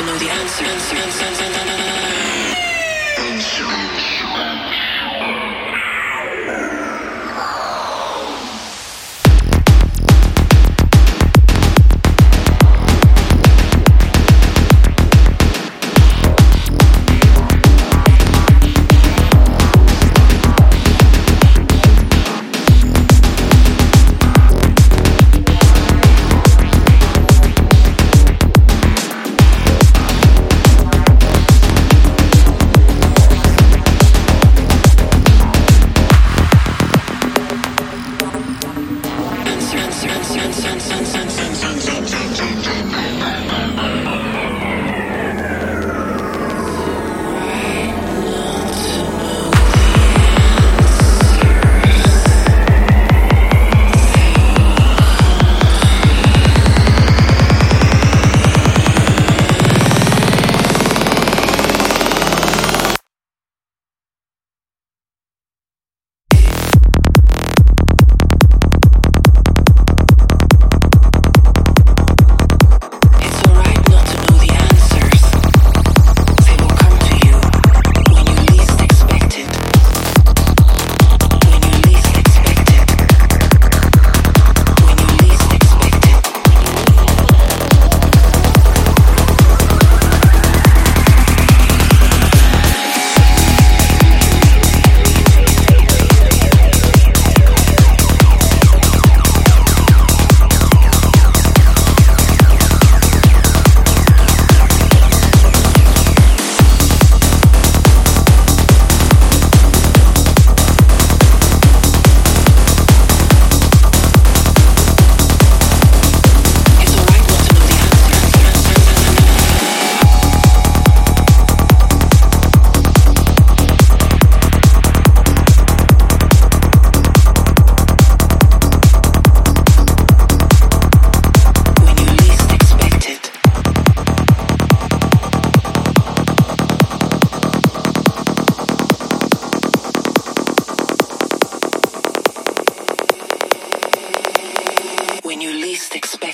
when you least expect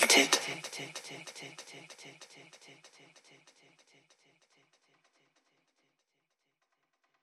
it.